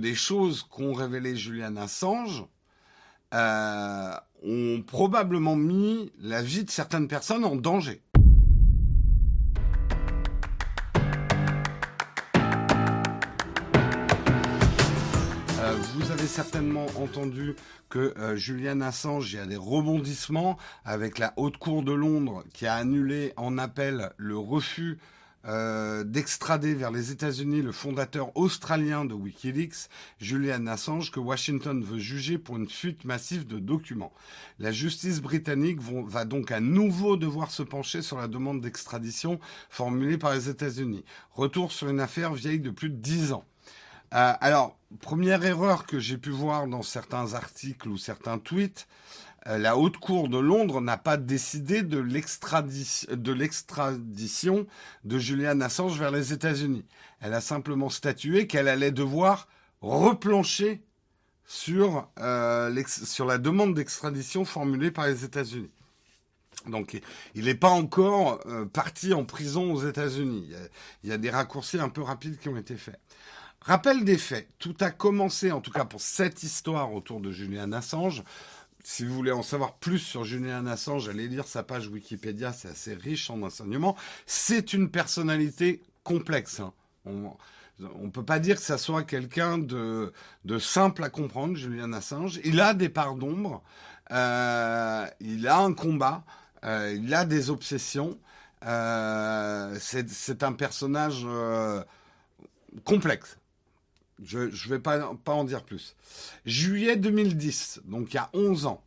des choses qu'ont révélé Julian Assange euh, ont probablement mis la vie de certaines personnes en danger. Euh, vous avez certainement entendu que euh, Julian Assange, il y a des rebondissements avec la Haute Cour de Londres qui a annulé en appel le refus euh, d'extrader vers les États-Unis le fondateur australien de Wikileaks, Julian Assange, que Washington veut juger pour une fuite massive de documents. La justice britannique va donc à nouveau devoir se pencher sur la demande d'extradition formulée par les États-Unis. Retour sur une affaire vieille de plus de dix ans. Euh, alors, première erreur que j'ai pu voir dans certains articles ou certains tweets, la Haute Cour de Londres n'a pas décidé de l'extradition de Julian Assange vers les États-Unis. Elle a simplement statué qu'elle allait devoir replancher sur, euh, sur la demande d'extradition formulée par les États-Unis. Donc, il n'est pas encore euh, parti en prison aux États-Unis. Il, y a des raccourcis un peu rapides qui ont été faits. Rappel des faits. Tout a commencé, en tout cas pour cette histoire autour de Julian Assange, si vous voulez en savoir plus sur Julian Assange, allez lire sa page Wikipédia, c'est assez riche en enseignements. C'est une personnalité complexe. Hein. On ne peut pas dire que ça soit quelqu'un de, simple à comprendre, Julian Assange. Il a des parts d'ombre, euh, il a un combat, euh, il a des obsessions. Euh, c'est un personnage complexe. Je ne vais pas, en dire plus. Juillet 2010, donc il y a 11 ans.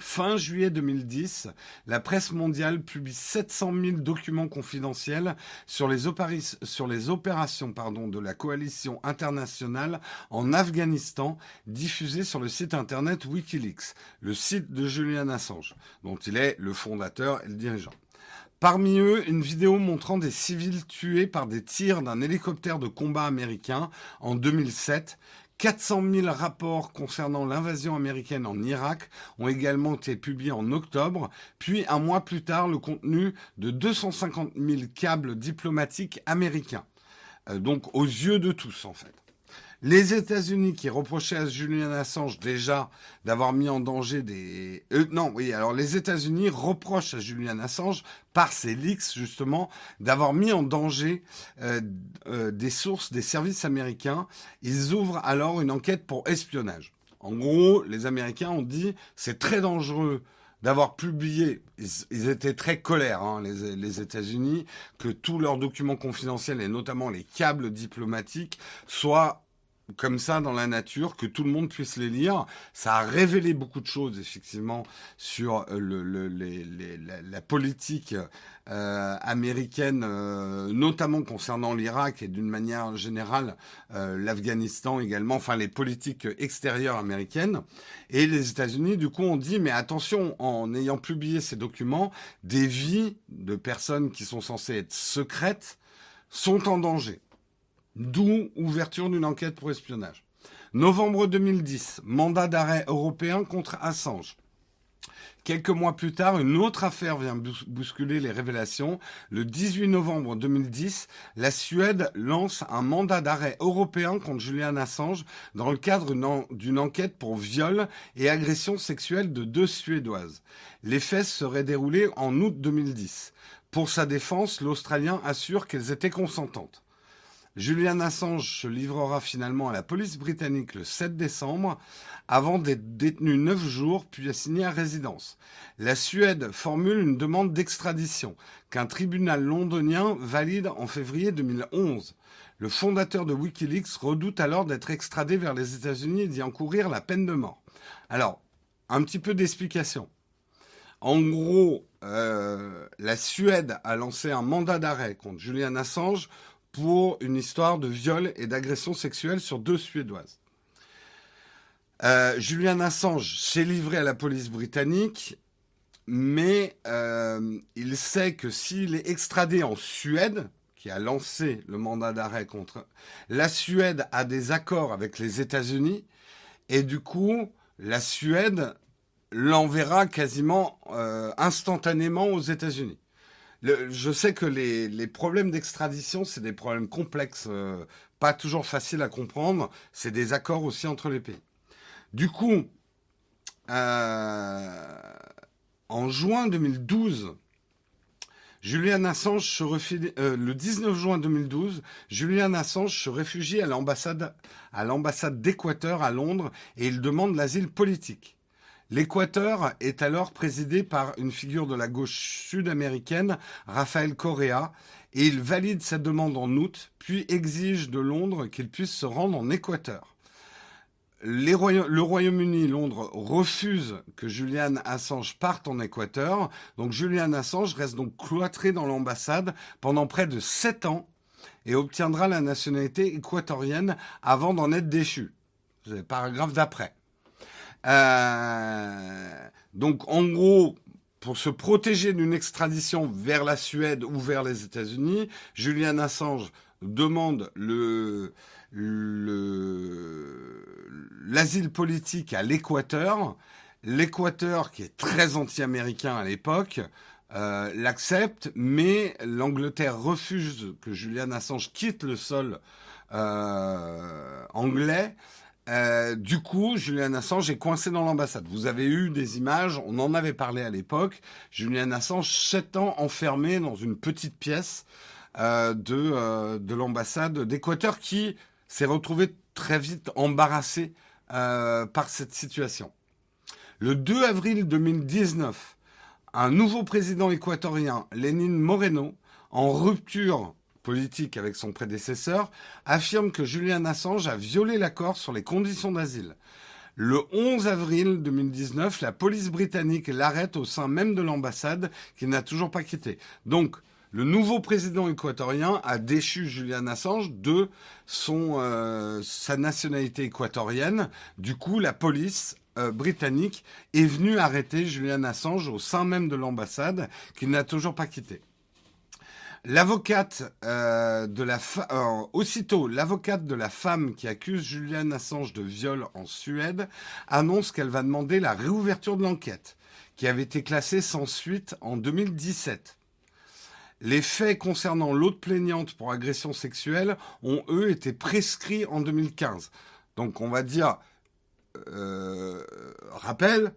Fin juillet 2010, la presse mondiale publie 700 000 documents confidentiels sur les, opérations de la coalition internationale en Afghanistan, diffusés sur le site internet Wikileaks, le site de Julian Assange, dont il est le fondateur et le dirigeant. Parmi eux, une vidéo montrant des civils tués par des tirs d'un hélicoptère de combat américain en 2007. 400 000 rapports concernant l'invasion américaine en Irak ont également été publiés en octobre, puis un mois plus tard le contenu de 250 000 câbles diplomatiques américains. Euh, donc aux yeux de tous en fait. Les États-Unis qui reprochaient à Julian Assange déjà d'avoir mis en danger des... Euh, non, oui, alors les États-Unis reprochent à Julian Assange, par ces leaks justement, d'avoir mis en danger euh, euh, des sources des services américains. Ils ouvrent alors une enquête pour espionnage. En gros, les Américains ont dit c'est très dangereux d'avoir publié, ils, étaient très colères, hein, les, les États-Unis, que tous leurs documents confidentiels et notamment les câbles diplomatiques soient comme ça dans la nature, que tout le monde puisse les lire. Ça a révélé beaucoup de choses, effectivement, sur euh, le, la, politique euh, américaine, euh, notamment concernant l'Irak et d'une manière générale l'Afghanistan également, enfin les politiques extérieures américaines. Et les États-Unis, du coup, ont dit, mais attention, en ayant publié ces documents, des vies de personnes qui sont censées être secrètes sont en danger. D'où ouverture d'une enquête pour espionnage. Novembre 2010, mandat d'arrêt européen contre Assange. Quelques mois plus tard, une autre affaire vient bousculer les révélations. Le 18 novembre 2010, la Suède lance un mandat d'arrêt européen contre Julian Assange dans le cadre d'une enquête pour viol et agression sexuelle de deux Suédoises. Les faits seraient déroulés en août 2010. Pour sa défense, l'Australien assure qu'elles étaient consentantes. Julian Assange se livrera finalement à la police britannique le 7 décembre avant d'être détenu neuf jours puis assigné à résidence. La Suède formule une demande d'extradition qu'un tribunal londonien valide en février 2011. Le fondateur de Wikileaks redoute alors d'être extradé vers les États-Unis et d'y encourir la peine de mort. Alors, un petit peu d'explication. En gros, euh, la Suède a lancé un mandat d'arrêt contre Julian Assange pour une histoire de viol et d'agression sexuelle sur deux Suédoises. Euh, Julian Assange s'est livré à la police britannique, mais euh, il sait que s'il est extradé en Suède, qui a lancé le mandat d'arrêt contre... La Suède a des accords avec les États-Unis, et du coup, la Suède l'enverra quasiment euh, instantanément aux États-Unis je sais que les, problèmes d'extradition, c'est des problèmes complexes euh, pas toujours facile à comprendre. C'est des accords aussi entre les pays. Du coup, euh, en juin 2012, Julian Assange se euh, le 19 juin 2012, Julian Assange se réfugie l'ambassade, à l'ambassade d'Équateur à Londres et il demande l'asile politique. L'Équateur est alors présidé par une figure de la gauche sud-américaine, Rafael Correa, et il valide sa demande en août, puis exige de Londres qu'il puisse se rendre en Équateur. le Royaume-Uni, Londres, refuse que Julian Assange parte en Équateur. Donc Julian Assange reste donc cloîtré dans l'ambassade pendant près de sept ans et obtiendra la nationalité équatorienne avant d'en être déchu. C'est le paragraphe d'après. Euh, donc en gros, pour se protéger d'une extradition vers la Suède ou vers les États-Unis, Julian Assange demande le l'asile politique à l'Équateur. L'Équateur, qui est très anti-américain à l'époque, euh, l'accepte, mais l'Angleterre refuse que Julian Assange quitte le sol euh, anglais euh, du coup, Julian Assange est coincé dans l'ambassade. Vous avez eu des images, on en avait parlé à l'époque. Julian Assange, sept ans enfermé dans une petite pièce euh, de, euh, de l'ambassade d'Équateur qui s'est retrouvé très vite embarrassé par cette situation. Le 2 avril 2019, un nouveau président équatorien, Lénine Moreno, en rupture politique avec son prédécesseur, affirme que Julian Assange a violé l'accord sur les conditions d'asile. Le 11 avril 2019, la police britannique l'arrête au sein même de l'ambassade qu'il n'a toujours pas quitté. Donc, le nouveau président équatorien a déchu Julian Assange de son, euh, sa nationalité équatorienne. Du coup, la police euh, britannique est venue arrêter Julian Assange au sein même de l'ambassade qu'il n'a toujours pas quitté. L'avocate euh, de la euh, aussitôt l'avocate de la femme qui accuse Julian Assange de viol en Suède annonce qu'elle va demander la réouverture de l'enquête qui avait été classée sans suite en 2017. Les faits concernant l'autre plaignante pour agression sexuelle ont eux été prescrits en 2015. Donc on va dire euh, rappel,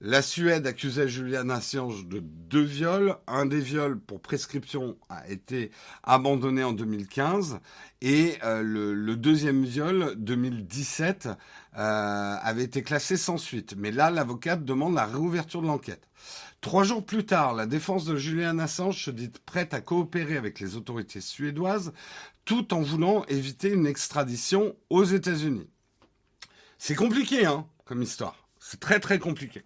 la Suède accusait Julian Assange de deux viols. Un des viols pour prescription a été abandonné en 2015 et euh, le, deuxième viol, 2017, euh, avait été classé sans suite. Mais là, l'avocate demande la réouverture de l'enquête. Trois jours plus tard, la défense de Julian Assange se dit prête à coopérer avec les autorités suédoises tout en voulant éviter une extradition aux États-Unis. C'est compliqué, hein, comme histoire. C'est très très compliqué.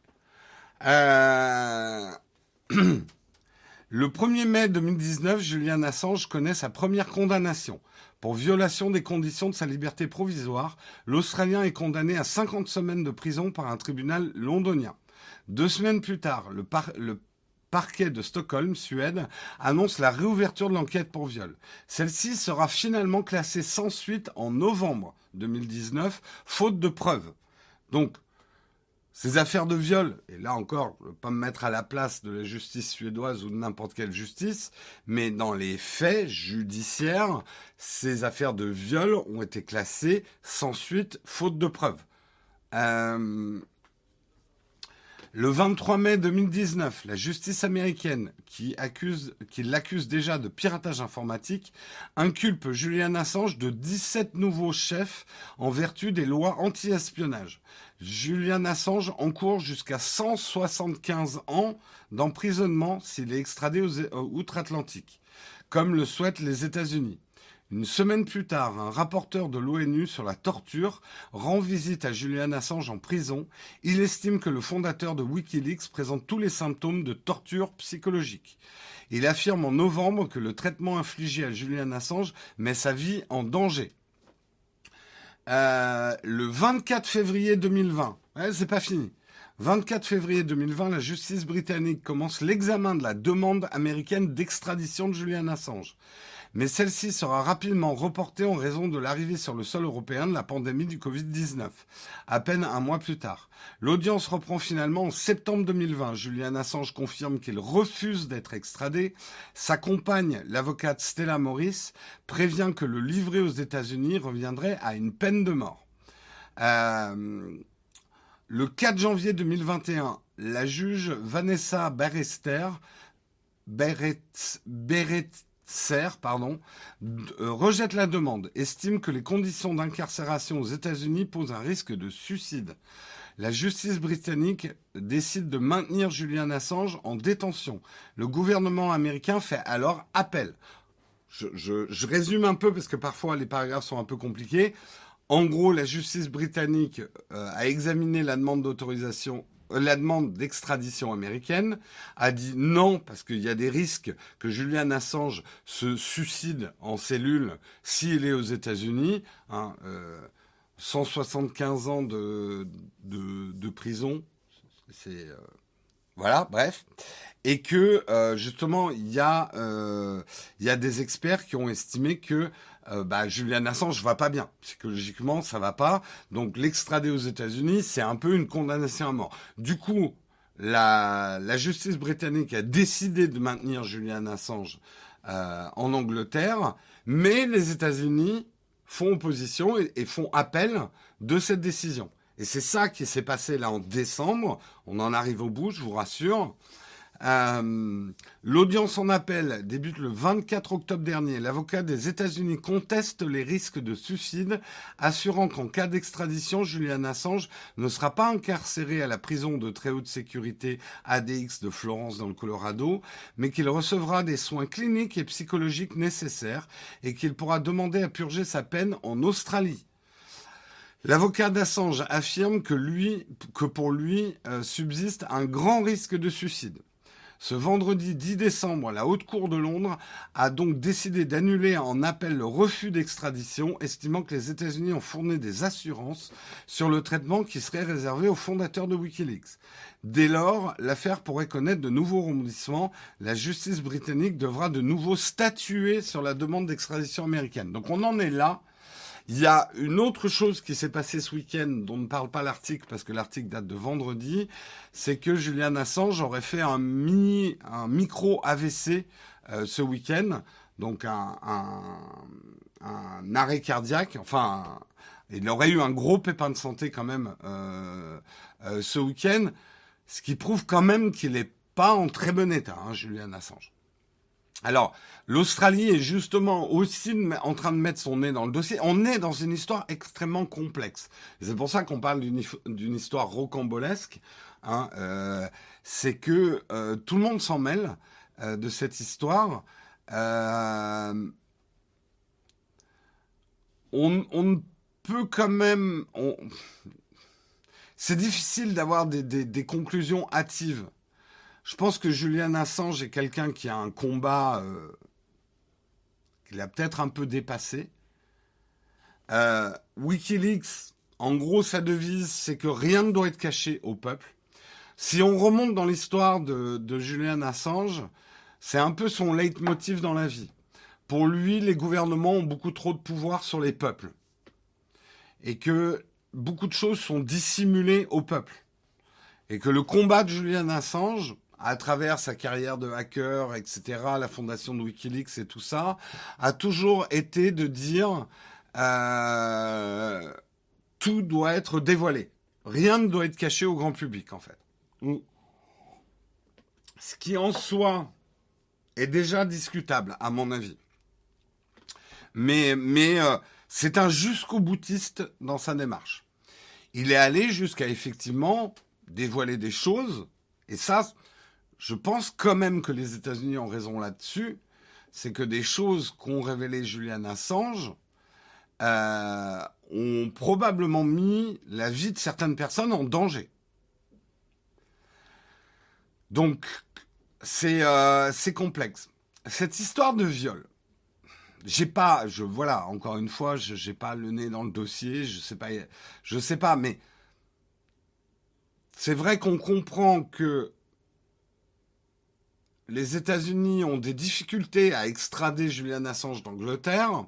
Euh, le 1er mai 2019, Julian Assange connaît sa première condamnation. Pour violation des conditions de sa liberté provisoire, l'Australien est condamné à 50 semaines de prison par un tribunal londonien. Deux semaines plus tard, le, le parquet de Stockholm, Suède, annonce la réouverture de l'enquête pour viol. Celle-ci sera finalement classée sans suite en novembre 2019, faute de preuves. Donc, ces affaires de viol, et là encore, je ne veux pas me mettre à la place de la justice suédoise ou de n'importe quelle justice, mais dans les faits judiciaires, ces affaires de viol ont été classées sans suite, faute de preuves. Euh, le 23 mai 2019, la justice américaine, qui, accuse, qui l'accuse déjà de piratage informatique, inculpe Julian Assange de 17 nouveaux chefs en vertu des lois anti-espionnage. Julian Assange encourt jusqu'à 175 ans d'emprisonnement s'il est extradé outre-Atlantique, comme le souhaitent les États-Unis. Une semaine plus tard, un rapporteur de l'ONU sur la torture rend visite à Julian Assange en prison. Il estime que le fondateur de Wikileaks présente tous les symptômes de torture psychologique. Il affirme en novembre que le traitement infligé à Julian Assange met sa vie en danger. Euh, le 24 février 2020, c'est pas fini. 24 février 2020, la justice britannique commence l'examen de la demande américaine d'extradition de Julian Assange. Mais celle-ci sera rapidement reportée en raison de l'arrivée sur le sol européen de la pandémie du Covid-19, à peine un mois plus tard. L'audience reprend finalement en septembre 2020. Julian Assange confirme qu'il refuse d'être extradé. Sa compagne, l'avocate Stella Morris, prévient que le livrer aux États-Unis reviendrait à une peine de mort. Euh, le 4 janvier 2021, la juge Vanessa Berester, pardon, euh, rejette la demande, estime que les conditions d'incarcération aux États-Unis posent un risque de suicide. La justice britannique décide de maintenir Julian Assange en détention. Le gouvernement américain fait alors appel. je résume un peu parce que parfois les paragraphes sont un peu compliqués. En gros, la justice britannique euh, a examiné la demande d'autorisation la demande d'extradition américaine, a dit non parce qu'il y a des risques que Julian Assange se suicide en cellule s'il est aux États-Unis. Hein, 175 euh, ans de, prison, c'est voilà, bref, et que justement y a il y a des experts qui ont estimé que euh, bah, Julian Assange va pas bien. Psychologiquement, ça va pas. Donc l'extrader aux États-Unis, c'est un peu une condamnation à mort. Du coup, la, justice britannique a décidé de maintenir Julian Assange euh, en Angleterre, mais les États-Unis font opposition et, font appel de cette décision. Et c'est ça qui s'est passé là en décembre. On en arrive au bout, je vous rassure. Euh, l'audience en appel débute le 24 octobre dernier. L'avocat des États-Unis conteste les risques de suicide, assurant qu'en cas d'extradition, Julian Assange ne sera pas incarcéré à la prison de très haute sécurité ADX de Florence dans le Colorado, mais qu'il recevra des soins cliniques et psychologiques nécessaires et qu'il pourra demander à purger sa peine en Australie. L'avocat d'Assange affirme que, lui, que pour lui euh, subsiste un grand risque de suicide. Ce vendredi 10 décembre, la Haute Cour de Londres a donc décidé d'annuler en appel le refus d'extradition, estimant que les États-Unis ont fourni des assurances sur le traitement qui serait réservé aux fondateurs de Wikileaks. Dès lors, l'affaire pourrait connaître de nouveaux rebondissements. La justice britannique devra de nouveau statuer sur la demande d'extradition américaine. Donc on en est là il y a une autre chose qui s'est passée ce week-end dont ne parle pas l'article parce que l'article date de vendredi, c'est que Julian Assange aurait fait un mini, un micro AVC euh, ce week-end, donc un, arrêt cardiaque. Enfin, il aurait eu un gros pépin de santé quand même euh, euh, ce week-end, ce qui prouve quand même qu'il n'est pas en très bon état, hein, Julian Assange. Alors, l'Australie est justement aussi en train de mettre son nez dans le dossier. On est dans une histoire extrêmement complexe. C'est pour ça qu'on parle d'une histoire rocambolesque. Hein, euh, c'est que euh, tout le monde s'en mêle euh, de cette histoire. On, ne peut quand même... C'est difficile d'avoir des conclusions hâtives je pense que Julian Assange est quelqu'un qui a un combat euh, qu'il a peut-être un peu dépassé. Euh, Wikileaks, en gros, sa devise, c'est que rien ne doit être caché au peuple. Si on remonte dans l'histoire de, de Julian Assange, c'est un peu son leitmotiv dans la vie. Pour lui, les gouvernements ont beaucoup trop de pouvoir sur les peuples. Et que beaucoup de choses sont dissimulées au peuple. Et que le combat de Julian Assange, à travers sa carrière de hacker, etc., la fondation de Wikileaks et tout ça, a toujours été de dire euh, tout doit être dévoilé. Rien ne doit être caché au grand public, en fait. Ce qui en soi est déjà discutable, à mon avis. Mais, mais euh, c'est un jusqu'au boutiste dans sa démarche. Il est allé jusqu'à effectivement dévoiler des choses, et ça, je pense quand même que les États-Unis ont raison là-dessus. C'est que des choses qu'ont révélé Julian Assange euh, ont probablement mis la vie de certaines personnes en danger. Donc, c'est euh, complexe. Cette histoire de viol, j'ai pas, je voilà, encore une fois, je n'ai pas le nez dans le dossier, je sais pas, je sais pas, mais c'est vrai qu'on comprend que les États-Unis ont des difficultés à extrader Julian Assange d'Angleterre,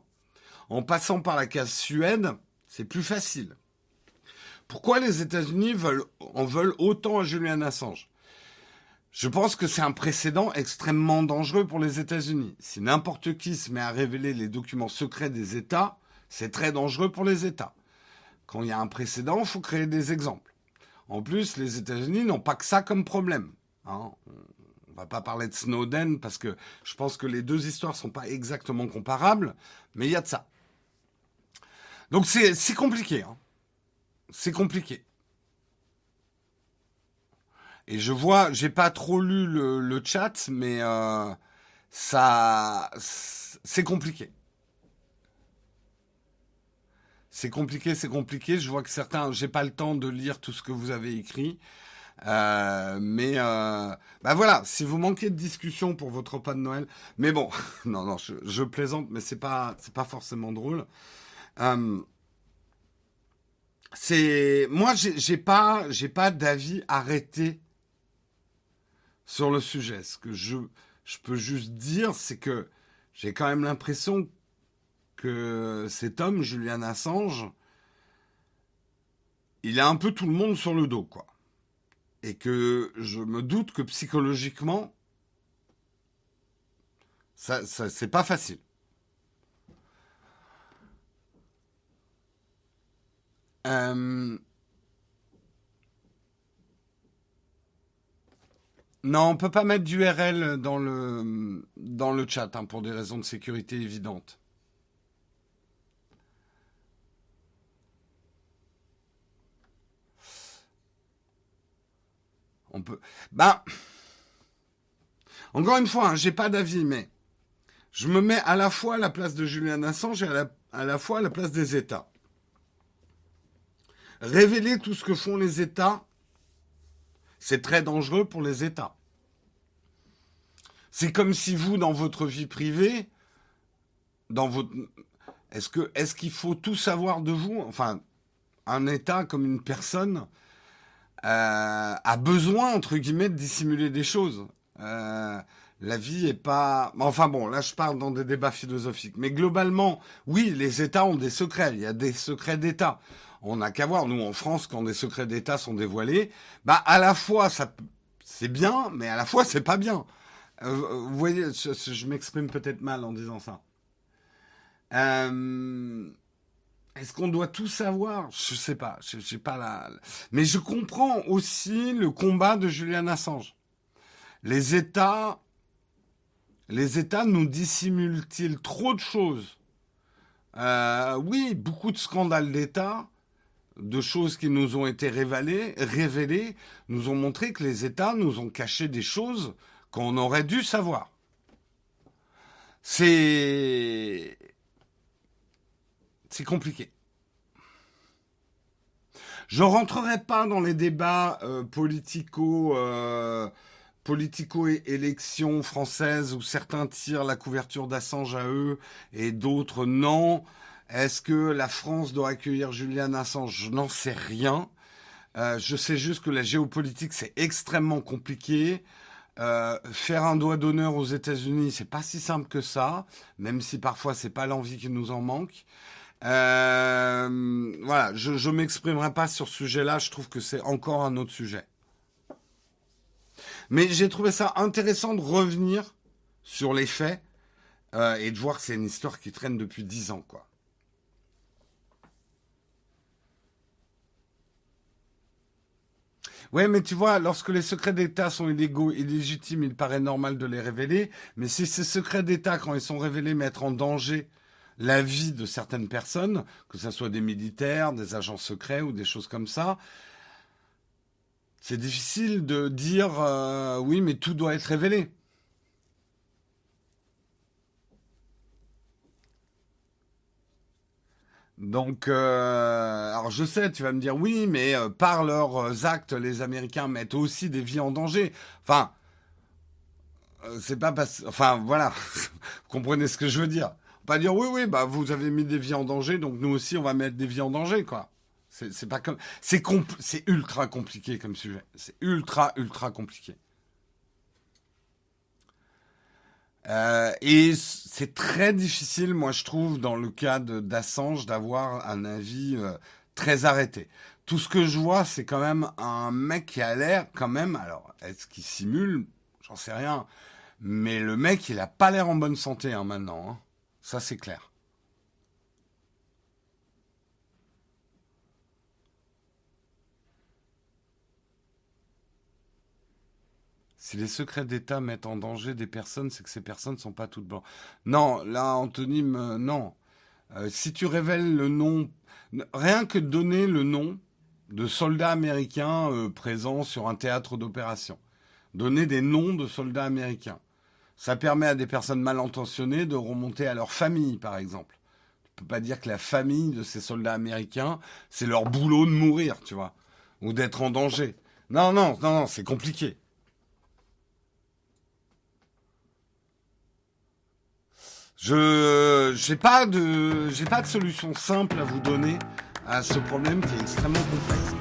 en passant par la case Suède, c'est plus facile. Pourquoi les États-Unis en veulent autant à Julian Assange? Je pense que c'est un précédent extrêmement dangereux pour les États-Unis. Si n'importe qui se met à révéler les documents secrets des États, c'est très dangereux pour les États. Quand il y a un précédent, il faut créer des exemples. En plus, les États-Unis n'ont pas que ça comme problème. Hein. On va pas parler de Snowden parce que je pense que les deux histoires sont pas exactement comparables, mais il y a de ça. Donc c'est compliqué. Hein c'est compliqué. Et je vois, j'ai pas trop lu le, chat, mais euh, ça, c'est compliqué. C'est compliqué, c'est compliqué. Je vois que certains, j'ai pas le temps de lire tout ce que vous avez écrit. Euh, mais euh, bah voilà, si vous manquez de discussion pour votre repas de Noël, mais bon, non non, je, plaisante, mais c'est pas c'est pas forcément drôle. Euh, c'est moi j'ai pas j'ai pas d'avis arrêté sur le sujet. Ce que je je peux juste dire, c'est que j'ai quand même l'impression que cet homme, Julian Assange, il a un peu tout le monde sur le dos, quoi. Et que je me doute que psychologiquement, ça, ça c'est pas facile. Euh, non, on peut pas mettre d'URL dans le, dans le chat hein, pour des raisons de sécurité évidentes. On peut. Bah. Encore une fois, hein, j'ai pas d'avis, mais je me mets à la fois à la place de Julian Assange et à la, fois à la place des États. Révéler tout ce que font les États, c'est très dangereux pour les États. C'est comme si vous, dans votre vie privée, dans votre, est-ce est-ce qu'il faut tout savoir de vous? Enfin, un État comme une personne a besoin entre guillemets de dissimuler des choses. Euh, la vie est pas. Enfin bon, là je parle dans des débats philosophiques, mais globalement, oui, les États ont des secrets. Il y a des secrets d'État on n'a qu'à voir. Nous, en France, quand des secrets d'État sont dévoilés, bah, à la fois, ça, c'est bien, mais à la fois, c'est pas bien. Euh, vous voyez, je, m'exprime peut-être mal en disant ça. Euh, est-ce qu'on doit tout savoir? Je sais pas. Sais pas la. Mais je comprends aussi le combat de Julian Assange. Les États, les États nous dissimulent-ils trop de choses? Euh, Oui, beaucoup de scandales d'État de choses qui nous ont été révélées, révélées nous ont montré que les États nous ont caché des choses qu'on aurait dû savoir. C'est c'est compliqué. Je rentrerai pas dans les débats euh, politico euh, politico-élections françaises où certains tirent la couverture d'Assange à eux et d'autres non. Est-ce que la France doit accueillir Julian Assange? Je n'en sais rien. Euh, je sais juste que la géopolitique, c'est extrêmement compliqué. Faire un doigt d'honneur aux États-Unis, c'est pas si simple que ça, même si parfois c'est pas l'envie qui nous en manque. Euh, voilà, je, je m'exprimerai pas sur ce sujet-là. Je trouve que c'est encore un autre sujet. Mais j'ai trouvé ça intéressant de revenir sur les faits et de voir que c'est une histoire qui traîne depuis dix ans, quoi. Ouais, mais tu vois, lorsque les secrets d'État sont illégaux, illégitimes, il paraît normal de les révéler. Mais si ces secrets d'État, quand ils sont révélés, mettent en danger la vie de certaines personnes, que ce soit des militaires, des agents secrets ou des choses comme ça, c'est difficile de dire euh, oui, mais tout doit être révélé. Donc, euh, alors je sais, tu vas me dire oui, mais euh, par leurs actes, les Américains mettent aussi des vies en danger. Enfin, c'est pas parce, enfin voilà, vous comprenez ce que je veux dire. Pas dire oui, oui, bah vous avez mis des vies en danger, donc nous aussi on va mettre des vies en danger, quoi. C'est pas comme, c'est c'est ultra compliqué comme sujet. C'est ultra ultra compliqué. Euh, et c'est très difficile, moi je trouve, dans le cas d'Assange, d'avoir un avis euh, très arrêté. Tout ce que je vois, c'est quand même un mec qui a l'air quand même, alors est-ce qu'il simule? J'en sais rien. Mais le mec, il a pas l'air en bonne santé hein, maintenant. Hein. Ça, c'est clair. Si les secrets d'État mettent en danger des personnes, c'est que ces personnes ne sont pas toutes blanches. Non, là, Anthony, non. Euh, si tu révèles le nom, rien que donner le nom de soldats américains euh, présents sur un théâtre d'opération, donner des noms de soldats américains, ça permet à des personnes mal intentionnées de remonter à leur famille, par exemple. Tu peux pas dire que la famille de ces soldats américains, c'est leur boulot de mourir, tu vois, ou d'être en danger. Non, non, non, non, c'est compliqué. Je j'ai pas pas de solution simple à vous donner à ce problème qui est extrêmement complexe.